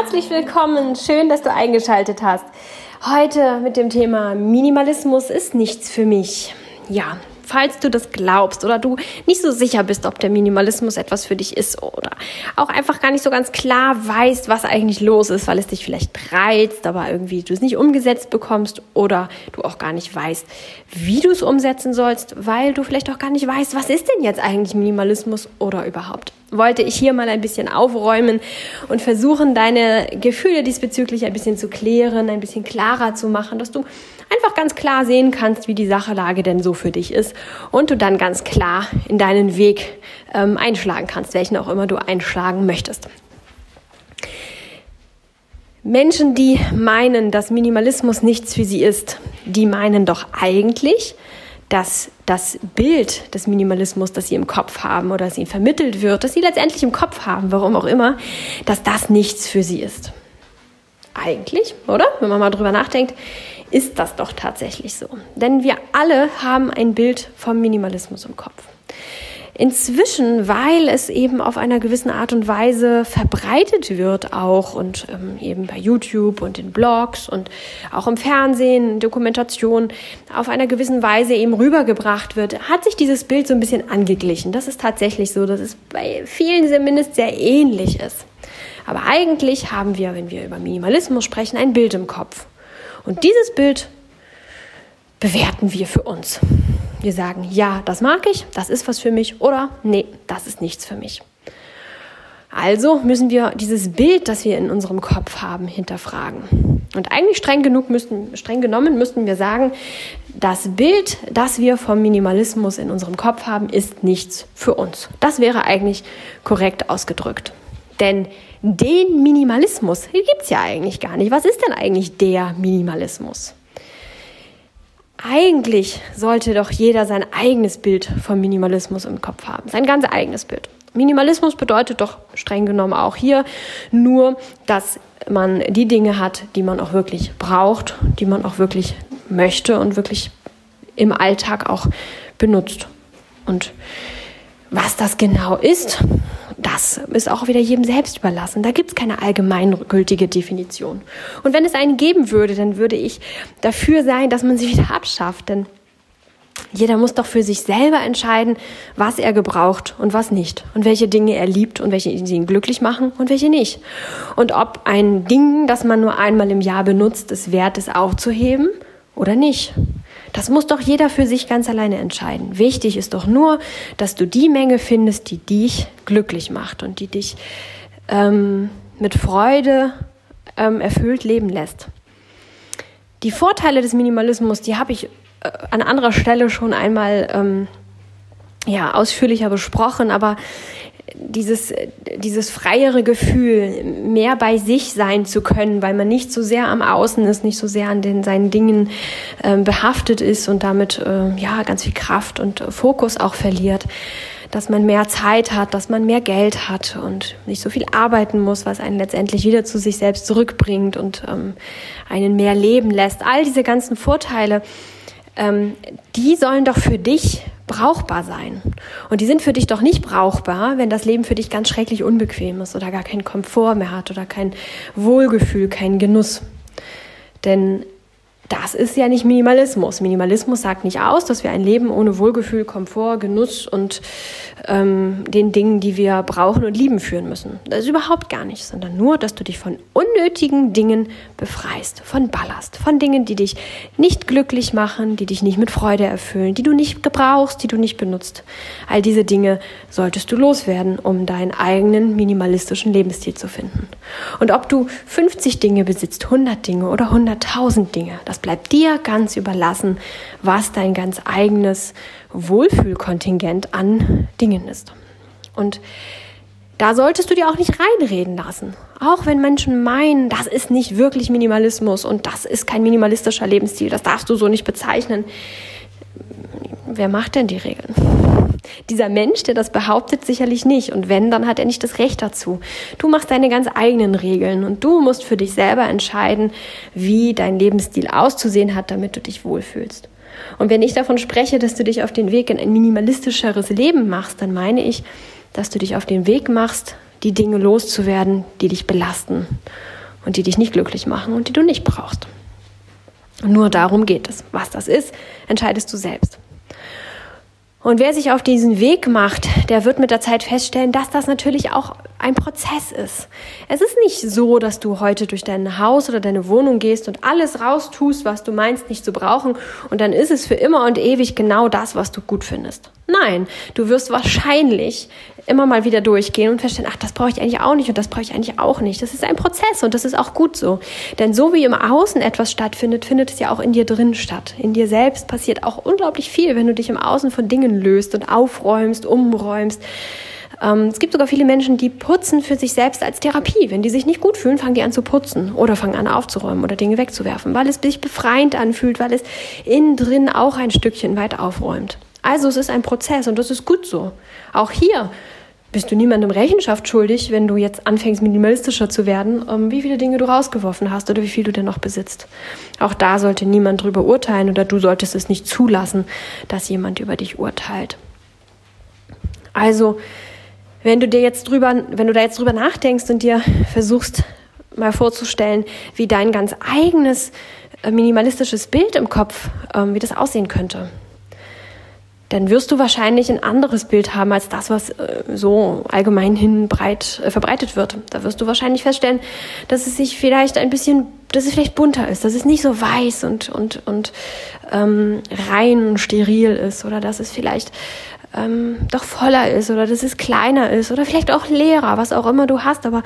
Herzlich willkommen, schön, dass du eingeschaltet hast. Heute mit dem Thema Minimalismus ist nichts für mich. Ja, falls du das glaubst oder du nicht so sicher bist, ob der Minimalismus etwas für dich ist oder auch einfach gar nicht so ganz klar weißt, was eigentlich los ist, weil es dich vielleicht reizt, aber irgendwie du es nicht umgesetzt bekommst oder du auch gar nicht weißt, wie du es umsetzen sollst, weil du vielleicht auch gar nicht weißt, was ist denn jetzt eigentlich Minimalismus oder überhaupt. Wollte ich hier mal ein bisschen aufräumen und versuchen, deine Gefühle diesbezüglich ein bisschen zu klären, ein bisschen klarer zu machen, dass du einfach ganz klar sehen kannst, wie die Sachlage denn so für dich ist und du dann ganz klar in deinen Weg ähm, einschlagen kannst, welchen auch immer du einschlagen möchtest. Menschen, die meinen, dass Minimalismus nichts für sie ist, die meinen doch eigentlich, dass das Bild des Minimalismus, das sie im Kopf haben oder das ihnen vermittelt wird, das sie letztendlich im Kopf haben, warum auch immer, dass das nichts für sie ist. Eigentlich, oder? Wenn man mal drüber nachdenkt, ist das doch tatsächlich so. Denn wir alle haben ein Bild vom Minimalismus im Kopf. Inzwischen, weil es eben auf einer gewissen Art und Weise verbreitet wird auch und ähm, eben bei YouTube und in Blogs und auch im Fernsehen, Dokumentation auf einer gewissen Weise eben rübergebracht wird, hat sich dieses Bild so ein bisschen angeglichen. Das ist tatsächlich so, dass es bei vielen zumindest sehr ähnlich ist. Aber eigentlich haben wir, wenn wir über Minimalismus sprechen, ein Bild im Kopf. Und dieses Bild bewerten wir für uns. Wir sagen, ja, das mag ich, das ist was für mich oder nee, das ist nichts für mich. Also müssen wir dieses Bild, das wir in unserem Kopf haben, hinterfragen. Und eigentlich streng genug müssten, streng genommen müssten wir sagen, das Bild, das wir vom Minimalismus in unserem Kopf haben, ist nichts für uns. Das wäre eigentlich korrekt ausgedrückt. Denn den Minimalismus gibt es ja eigentlich gar nicht. Was ist denn eigentlich der Minimalismus? Eigentlich sollte doch jeder sein eigenes Bild vom Minimalismus im Kopf haben, sein ganz eigenes Bild. Minimalismus bedeutet doch streng genommen auch hier nur, dass man die Dinge hat, die man auch wirklich braucht, die man auch wirklich möchte und wirklich im Alltag auch benutzt. Und was das genau ist, das ist auch wieder jedem selbst überlassen. Da gibt es keine allgemeingültige Definition. Und wenn es einen geben würde, dann würde ich dafür sein, dass man sie wieder abschafft. Denn jeder muss doch für sich selber entscheiden, was er gebraucht und was nicht. Und welche Dinge er liebt und welche ihn glücklich machen und welche nicht. Und ob ein Ding, das man nur einmal im Jahr benutzt, es wert ist aufzuheben oder nicht. Das muss doch jeder für sich ganz alleine entscheiden. Wichtig ist doch nur, dass du die Menge findest, die dich glücklich macht und die dich ähm, mit Freude ähm, erfüllt leben lässt. Die Vorteile des Minimalismus, die habe ich äh, an anderer Stelle schon einmal ähm, ja, ausführlicher besprochen, aber dieses, dieses freiere Gefühl, mehr bei sich sein zu können, weil man nicht so sehr am Außen ist, nicht so sehr an den seinen Dingen äh, behaftet ist und damit äh, ja ganz viel Kraft und Fokus auch verliert, dass man mehr Zeit hat, dass man mehr Geld hat und nicht so viel arbeiten muss, was einen letztendlich wieder zu sich selbst zurückbringt und ähm, einen mehr leben lässt. All diese ganzen Vorteile, ähm, die sollen doch für dich brauchbar sein. Und die sind für dich doch nicht brauchbar, wenn das Leben für dich ganz schrecklich unbequem ist oder gar keinen Komfort mehr hat oder kein Wohlgefühl, keinen Genuss. Denn das ist ja nicht Minimalismus. Minimalismus sagt nicht aus, dass wir ein Leben ohne Wohlgefühl, Komfort, Genuss und ähm, den Dingen, die wir brauchen und lieben, führen müssen. Das ist überhaupt gar nicht, sondern nur, dass du dich von unnötigen Dingen befreist, von Ballast, von Dingen, die dich nicht glücklich machen, die dich nicht mit Freude erfüllen, die du nicht gebrauchst, die du nicht benutzt. All diese Dinge solltest du loswerden, um deinen eigenen minimalistischen Lebensstil zu finden. Und ob du 50 Dinge besitzt, 100 Dinge oder 100.000 Dinge, das bleibt dir ganz überlassen, was dein ganz eigenes Wohlfühlkontingent an Dingen ist. Und da solltest du dir auch nicht reinreden lassen. Auch wenn Menschen meinen, das ist nicht wirklich Minimalismus und das ist kein minimalistischer Lebensstil, das darfst du so nicht bezeichnen. Wer macht denn die Regeln? Dieser Mensch, der das behauptet, sicherlich nicht. Und wenn, dann hat er nicht das Recht dazu. Du machst deine ganz eigenen Regeln und du musst für dich selber entscheiden, wie dein Lebensstil auszusehen hat, damit du dich wohlfühlst. Und wenn ich davon spreche, dass du dich auf den Weg in ein minimalistischeres Leben machst, dann meine ich, dass du dich auf den Weg machst, die Dinge loszuwerden, die dich belasten und die dich nicht glücklich machen und die du nicht brauchst. Nur darum geht es. Was das ist, entscheidest du selbst. Und wer sich auf diesen Weg macht, der wird mit der Zeit feststellen, dass das natürlich auch ein Prozess ist. Es ist nicht so, dass du heute durch dein Haus oder deine Wohnung gehst und alles raustust, was du meinst nicht zu brauchen und dann ist es für immer und ewig genau das, was du gut findest. Nein, du wirst wahrscheinlich immer mal wieder durchgehen und feststellen, ach, das brauche ich eigentlich auch nicht und das brauche ich eigentlich auch nicht. Das ist ein Prozess und das ist auch gut so. Denn so wie im Außen etwas stattfindet, findet es ja auch in dir drin statt. In dir selbst passiert auch unglaublich viel, wenn du dich im Außen von Dingen löst und aufräumst, umräumst. Ähm, es gibt sogar viele Menschen, die putzen für sich selbst als Therapie. Wenn die sich nicht gut fühlen, fangen die an zu putzen oder fangen an aufzuräumen oder Dinge wegzuwerfen, weil es sich befreiend anfühlt, weil es innen drin auch ein Stückchen weit aufräumt. Also es ist ein Prozess und das ist gut so. Auch hier bist du niemandem Rechenschaft schuldig, wenn du jetzt anfängst, minimalistischer zu werden, ähm, wie viele Dinge du rausgeworfen hast oder wie viel du denn noch besitzt. Auch da sollte niemand drüber urteilen oder du solltest es nicht zulassen, dass jemand über dich urteilt. Also, wenn du dir jetzt drüber, wenn du da jetzt drüber nachdenkst und dir versuchst, mal vorzustellen, wie dein ganz eigenes äh, minimalistisches Bild im Kopf, ähm, wie das aussehen könnte dann wirst du wahrscheinlich ein anderes Bild haben als das, was äh, so allgemein hin breit äh, verbreitet wird. Da wirst du wahrscheinlich feststellen, dass es sich vielleicht ein bisschen, dass es vielleicht bunter ist, dass es nicht so weiß und und und ähm, rein und steril ist oder dass es vielleicht ähm, doch voller ist oder dass es kleiner ist oder vielleicht auch leerer, was auch immer du hast. Aber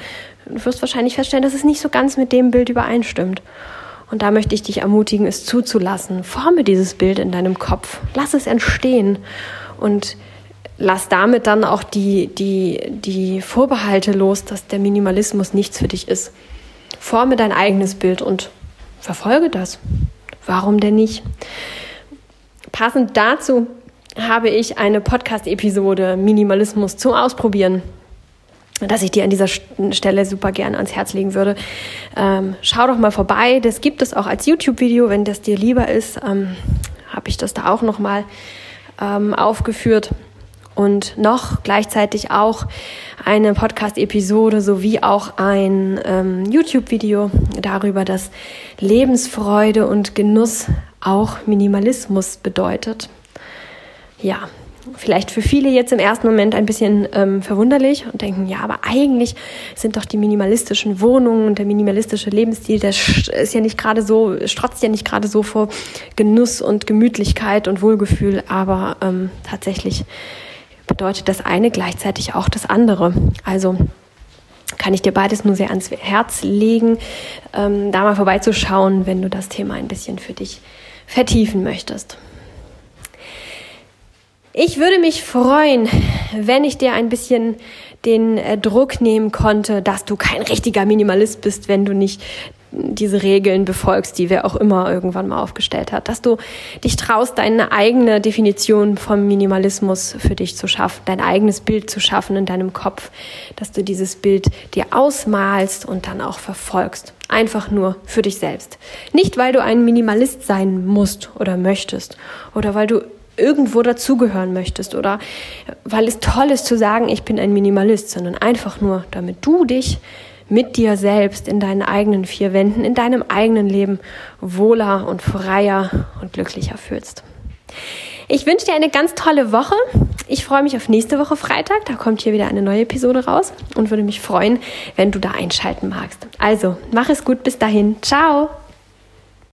du wirst wahrscheinlich feststellen, dass es nicht so ganz mit dem Bild übereinstimmt. Und da möchte ich dich ermutigen, es zuzulassen. Forme dieses Bild in deinem Kopf. Lass es entstehen und lass damit dann auch die, die, die Vorbehalte los, dass der Minimalismus nichts für dich ist. Forme dein eigenes Bild und verfolge das. Warum denn nicht? Passend dazu habe ich eine Podcast-Episode Minimalismus zum Ausprobieren dass ich dir an dieser Stelle super gern ans Herz legen würde. Ähm, schau doch mal vorbei. Das gibt es auch als YouTube-Video, wenn das dir lieber ist. Ähm, Habe ich das da auch nochmal ähm, aufgeführt. Und noch gleichzeitig auch eine Podcast-Episode sowie auch ein ähm, YouTube-Video darüber, dass Lebensfreude und Genuss auch Minimalismus bedeutet. Ja, vielleicht für viele jetzt im ersten Moment ein bisschen ähm, verwunderlich und denken, ja, aber eigentlich sind doch die minimalistischen Wohnungen und der minimalistische Lebensstil, der ist ja nicht gerade so, strotzt ja nicht gerade so vor Genuss und Gemütlichkeit und Wohlgefühl, aber ähm, tatsächlich bedeutet das eine gleichzeitig auch das andere. Also kann ich dir beides nur sehr ans Herz legen, ähm, da mal vorbeizuschauen, wenn du das Thema ein bisschen für dich vertiefen möchtest. Ich würde mich freuen, wenn ich dir ein bisschen den äh, Druck nehmen konnte, dass du kein richtiger Minimalist bist, wenn du nicht diese Regeln befolgst, die wer auch immer irgendwann mal aufgestellt hat, dass du dich traust, deine eigene Definition vom Minimalismus für dich zu schaffen, dein eigenes Bild zu schaffen in deinem Kopf, dass du dieses Bild dir ausmalst und dann auch verfolgst. Einfach nur für dich selbst. Nicht, weil du ein Minimalist sein musst oder möchtest oder weil du irgendwo dazugehören möchtest oder weil es toll ist zu sagen, ich bin ein Minimalist, sondern einfach nur, damit du dich mit dir selbst in deinen eigenen vier Wänden, in deinem eigenen Leben wohler und freier und glücklicher fühlst. Ich wünsche dir eine ganz tolle Woche. Ich freue mich auf nächste Woche Freitag. Da kommt hier wieder eine neue Episode raus und würde mich freuen, wenn du da einschalten magst. Also, mach es gut. Bis dahin. Ciao.